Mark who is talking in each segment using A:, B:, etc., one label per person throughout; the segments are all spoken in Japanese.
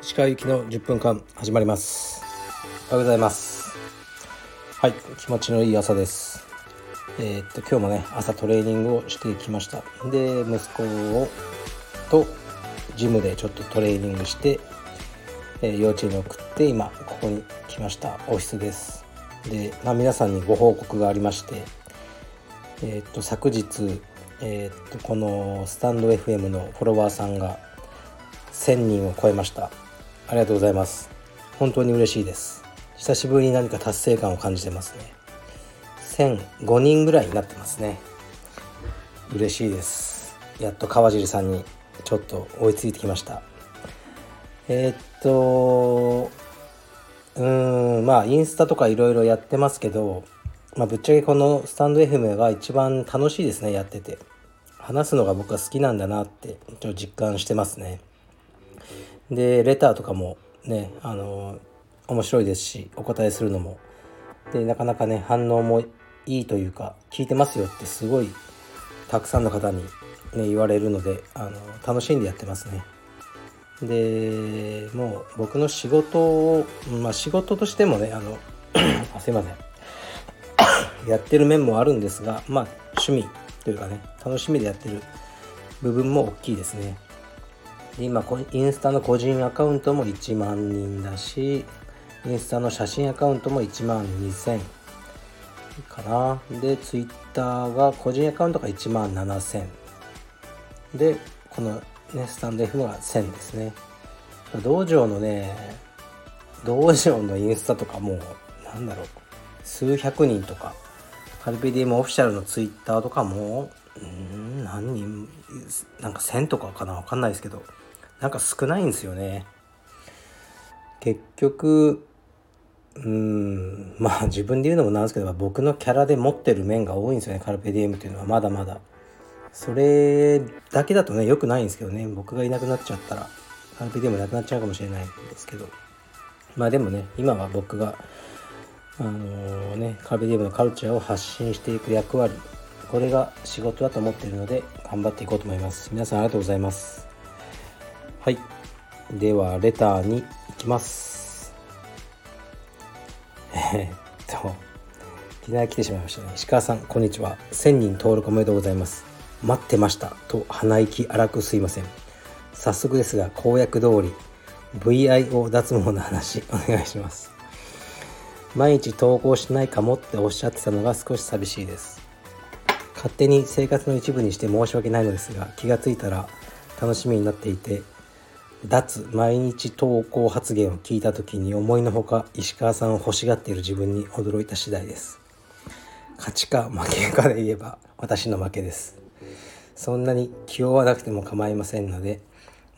A: 石川行きの10分間始まります。おはようございます。はい気持ちのいい朝です。えー、っと今日もね朝トレーニングをしてきました。で息子をとジムでちょっとトレーニングして、えー、幼稚園に送って今ここに来ました。オフィスです。で、まあ、皆さんにご報告がありましてえー、っと昨日えー、っとこのスタンド FM のフォロワーさんが1000人を超えました。ありがとうございます。本当に嬉しいです。久しぶりに何か達成感を感じてますね。1005人ぐらいになってますね。嬉しいです。やっと川尻さんにちょっと追いついてきました。えー、っとうんまあインスタとかいろいろやってますけどまあ、ぶっちゃけこのスタンド FM が一番楽しいですねやってて。話すのが僕は好きなんだなってちょっと実感してますね。でレターとかもねあの面白いですしお答えするのも。でなかなかね反応もいいというか聞いてますよってすごいたくさんの方に、ね、言われるのであの楽しんでやってますね。でもう僕の仕事を、まあ、仕事としてもねあの あすいません。やってる面もあるんですがまあ趣味というかね楽しみでやってる部分も大きいですね。で今インスタの個人アカウントも1万人だしインスタの写真アカウントも1万2000かな。でツイッターが個人アカウントが1万7000でこのねスタンド F が1000ですね。道場のね道場のインスタとかもうなんだろう。数百人とか。カルペディウムオフィシャルのツイッターとかもうん何人なんか1000とかかなわかんないですけど。なんか少ないんですよね。結局うんまあ自分で言うのもなんですけど僕のキャラで持ってる面が多いんですよねカルペディエムっていうのは。まだまだ。それだけだとね良くないんですけどね。僕がいなくなっちゃったらカルペディエムなくなっちゃうかもしれないんですけど。まあでもね今は僕があのー、ねカルディエムのカルチャーを発信していく役割これが仕事だと思っているので頑張っていこうと思います。皆さんありがとうございます。はい。ではレターに行きます。えー、っといきなり来てしまいましたね。石川さんこんにちは。1000人登録おめでとうございます。待ってました。と鼻息荒くすいません。早速ですが公約通り VIO 脱毛の話お願いします。毎日投稿しないかもっておっしゃってたのが少し寂しいです。勝手に生活の一部にして申し訳ないのですが気がついたら楽しみになっていて脱毎日投稿発言を聞いた時に思いのほか石川さんを欲しがっている自分に驚いた次第です。勝ちか負けかで言えば私の負けです。そんなに気負わなくても構いませんので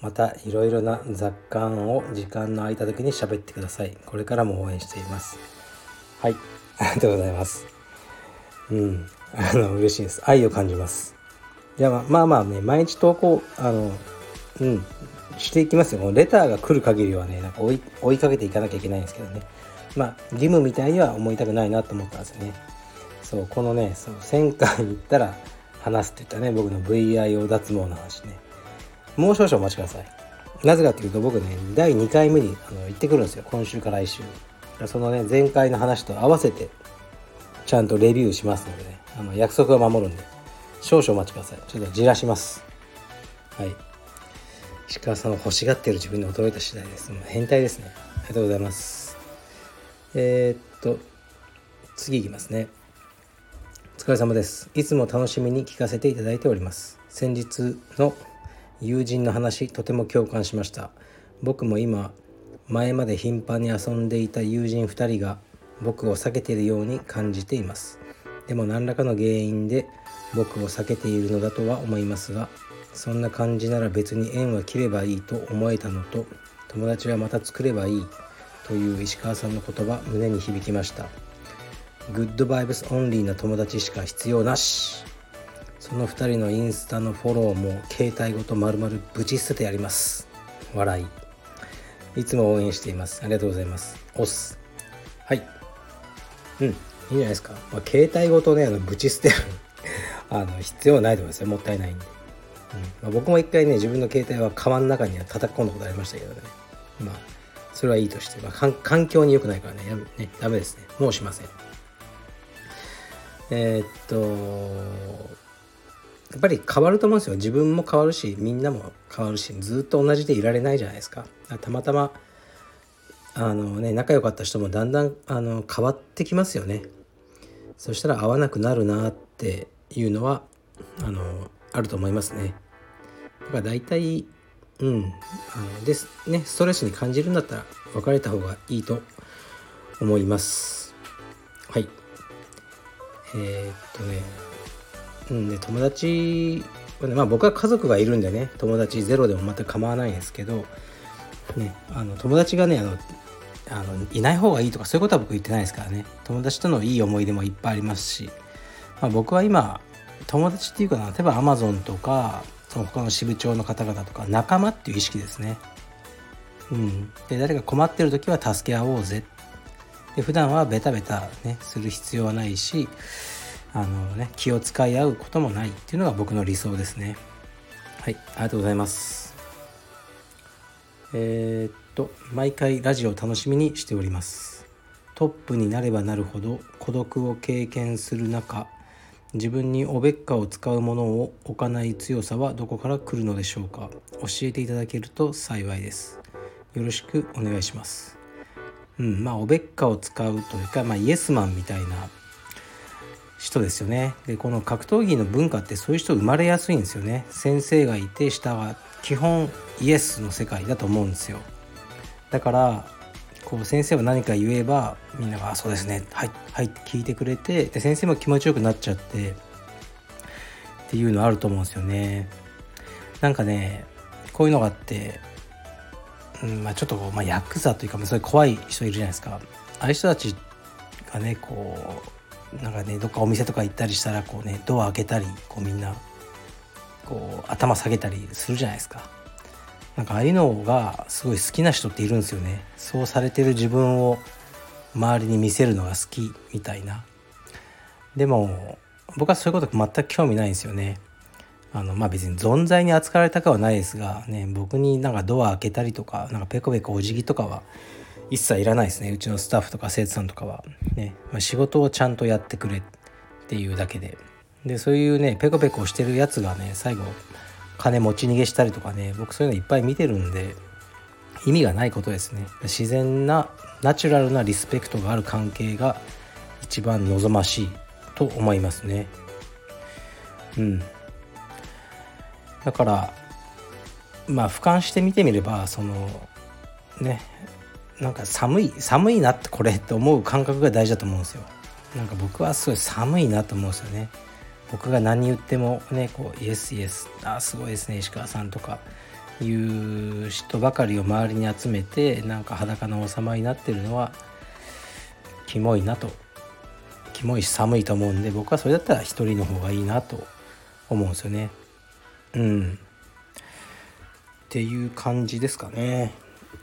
A: またいろいろな雑感を時間の空いた時に喋ってください。これからも応援しています。はい。ありがとうございます。うん。あの嬉しいです。愛を感じます。じゃあまあまあね毎日投稿あのうん。していきますよ。レターが来る限りはねなんか追い追いかけていかなきゃいけないんですけどね。まあ義務みたいには思いたくないなと思ったんですよね。そうこのねそう1000回に行ったら話すって言ったね僕の VIO 脱毛の話ね。もう少々お待ちください。なぜかっていうと僕ね第2回目にあの行ってくるんですよ。今週から来週。そのね前回の話と合わせてちゃんとレビューしますのでね。あの約束は守るんで。少々お待ちください。ちょっとじらします。はい。石川さんを欲しがってる自分に驚いた次第です。もう変態ですね。ありがとうございます。えー、っと次いきますね。お疲れ様です。いつも楽しみに聞かせていただいております。先日の友人の話とても共感しました。僕も今前まで頻繁に遊んでいた友人2人が僕を避けているように感じています。でも何らかの原因で僕を避けているのだとは思いますがそんな感じなら別に縁は切ればいいと思えたのと友達はまた作ればいいという石川さんの言葉胸に響きました。 Good vibes only な友達しか必要なし。その2人のインスタのフォローも携帯ごと丸々ぶち捨ててやります。笑い。いつも応援しています。ありがとうございます。おす。はい。うん。いいじゃないですか、まあ、携帯ごとねあのぶち捨てる。あの必要ないと思いますよ。もったいないんで、うん。まあ、僕も一回ね自分の携帯はカバンの中には叩き込んだことありましたけどね。まあそれはいいとして、まあ、環境に良くないからね。やねダメですね。もうしません。えー、っとやっぱり変わると思うんですよ。自分も変わるしみんなも変わるしずっと同じでいられないじゃないですか。たまたまあのね仲良かった人もだんだんあの変わってきますよね。そしたら合わなくなるなっていうのはあのあると思いますね。だから大体うんあのですねストレスに感じるんだったら別れた方がいいと思います。はい。えー、っとねうんで友達まあ僕は家族がいるんでね友達ゼロでも全く構わないんですけどねあの友達がねあのあのいない方がいいとかそういうことは僕言ってないですからね。友達とのいい思い出もいっぱいありますし、まあ、僕は今友達っていうかな例えばアマゾンとかその他の支部長の方々とか仲間っていう意識ですね。うん、で誰か困ってる時は助け合おうぜ。で普段はベタベタねする必要はないしあのね気を使い合うこともないっていうのが僕の理想ですね。はいありがとうございます。えー、っと毎回ラジオを楽しみにしております。トップになればなるほど孤独を経験する中自分におべっかを使うものを置かない強さはどこから来るのでしょうか。教えていただけると幸いです。よろしくお願いします。うんまあおべっかを使うというか、まあ、イエスマンみたいな人ですよね。でこの格闘技の文化ってそういう人生まれやすいんですよね。先生がいて下は基本イエスの世界だと思うんですよ。だからこう先生は何か言えばみんなが「そうですね。はいはい」って聞いてくれてで先生も気持ちよくなっちゃってっていうのあると思うんですよね。なんかねこういうのがあって、うんまあ、ちょっとまあ、ヤクザというか、そういう怖い人いるじゃないですか。ああいう人たちがねこうなんかねどっかお店とか行ったりしたらこうねドア開けたりこうみんなこう頭下げたりするじゃないですか。なんかああいうのがすごい好きな人っているんですよね。そうされてる自分を周りに見せるのが好きみたいな。でも僕はそういうこと全く興味ないんですよね。あのまあ別に存在に扱われたかはないですがね僕になんかドア開けたりとかなんかペコペコお辞儀とかは一切いらないですね。うちのスタッフとか生徒さんとかは、ね。まあ、仕事をちゃんとやってくれっていうだけで。でそういうねペコペコしてるやつがね最後金持ち逃げしたりとかね僕そういうのいっぱい見てるんで意味がないことですね。自然なナチュラルなリスペクトがある関係が一番望ましいと思いますね。うん。だからまあ俯瞰して見てみればそのねなんか寒い寒いなってこれって思う感覚が大事だと思うんですよ。なんか僕はすごい寒いなと思うんですよね。僕が何言ってもねこうイエスイエスあすごいですね石川さんとか。いう人ばかりを周りに集めてなんか裸の王様になってるのはキモいなと。キモいし寒いと思うんで僕はそれだったら一人の方がいいなと思うんですよね。うん。っていう感じですかね。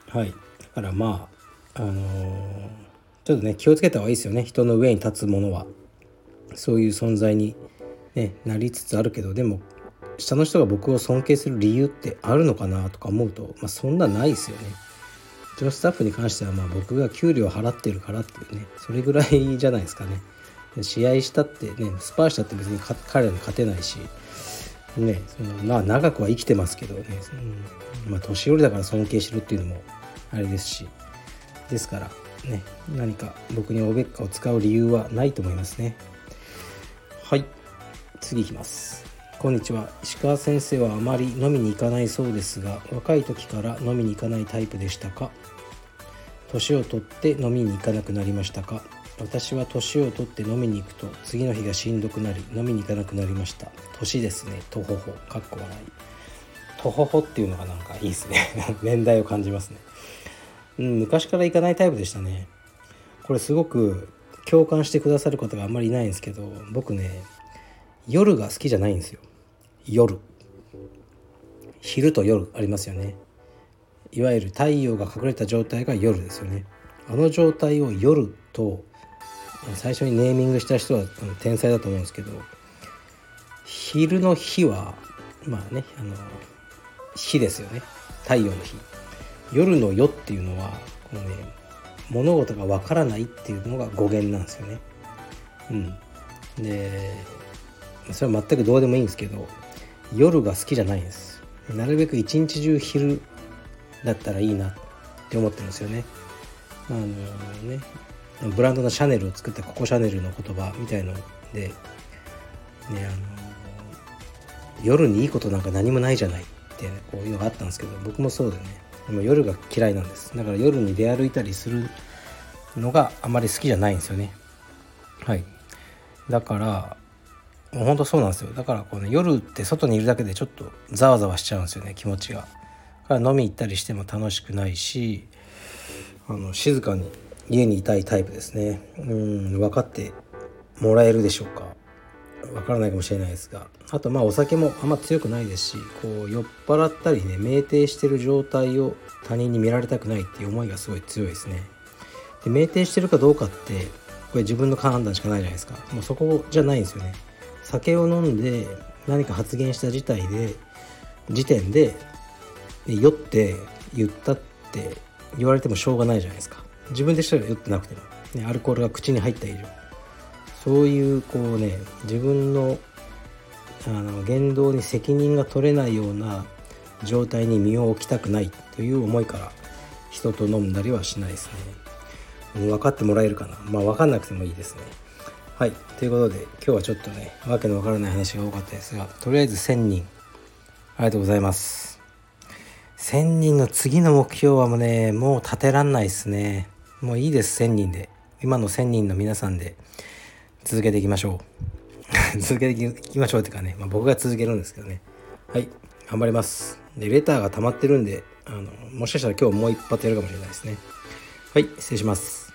A: はい。からまああのー、ちょっとね気をつけた方がいいですよね人の上に立つものはそういう存在に、ね、なりつつあるけどでも下の人が僕を尊敬する理由ってあるのかなとか思うと、まあ、そんなないですよね。うちのスタッフに関してはまあ僕が給料払ってるからっていうねそれぐらいじゃないですかね。試合したってねスパーしたって別に彼らに勝てないしねそのまあ長くは生きてますけどね、うん、まあ年寄りだから尊敬しろっていうのもあれですしですからね何か僕におべっかを使う理由はないと思いますね。はい。次いきます。こんにちは。石川先生はあまり飲みに行かないそうですが若い時から飲みに行かないタイプでしたか？年を取って飲みに行かなくなりましたか？私は年を取って飲みに行くと次の日がしんどくなり飲みに行かなくなりました。年ですね。とほほ。かっこ笑い。とほほっていうのがなんかいいですね。年代を感じますね。うん、昔から行かないタイプでしたね。これすごく共感してくださる方があんまりいないんですけど僕ね夜が好きじゃないんですよ。夜。昼と夜ありますよね。いわゆる太陽が隠れた状態が夜ですよね。あの状態を夜と最初にネーミングした人は天才だと思うんですけど昼の日はまあねあの日ですよね。太陽の日。夜の夜っていうのはこのね物事がわからないっていうのが語源なんですよね。うん。でそれは全くどうでもいいんですけど夜が好きじゃないんです。なるべく一日中昼だったらいいなって思ってるんですよね。あのねブランドのシャネルを作ったココシャネルの言葉みたいのでねあの夜にいいことなんか何もないじゃないってこういうのがあったんですけど僕もそうでね。でも夜が嫌いなんです。だから夜に出歩いたりするのがあまり好きじゃないんですよね。はい。だからもうほんとそうなんですよ。だからこう、ね、夜って外にいるだけでちょっとざわざわしちゃうんですよね気持ちが。から飲み行ったりしても楽しくないしあの静かに家にいたいタイプですね。うん分かってもらえるでしょうか。分からないかもしれないですがあとまあお酒もあんま強くないですしこう酔っ払ったりね酩酊してる状態を他人に見られたくないっていう思いがすごい強いですね。で酩酊してるかどうかってこれ自分の判断しかないじゃないですか。もうそこじゃないんですよね。酒を飲んで何か発言した事態で時点で酔って言ったって言われてもしょうがないじゃないですか。自分でしたら酔ってなくても、ね、アルコールが口に入った以上。そういうこうね自分のあの言動に責任が取れないような状態に身を置きたくないという思いから人と飲んだりはしないですね。分かってもらえるかな？まあ分かんなくてもいいですね。はい。ということで今日はちょっとねわけのわからない話が多かったですがとりあえず1000人。ありがとうございます。1000人の次の目標はもうねもう立てらんないですね。もういいです1000人で。今の1000人の皆さんで。続けていきましょう。続けていきましょうってかね、まあ、僕が続けるんですけどね。はい頑張ります。でレターが溜まってるんであのもしかしたら今日もう一発やるかもしれないですね。はい失礼します。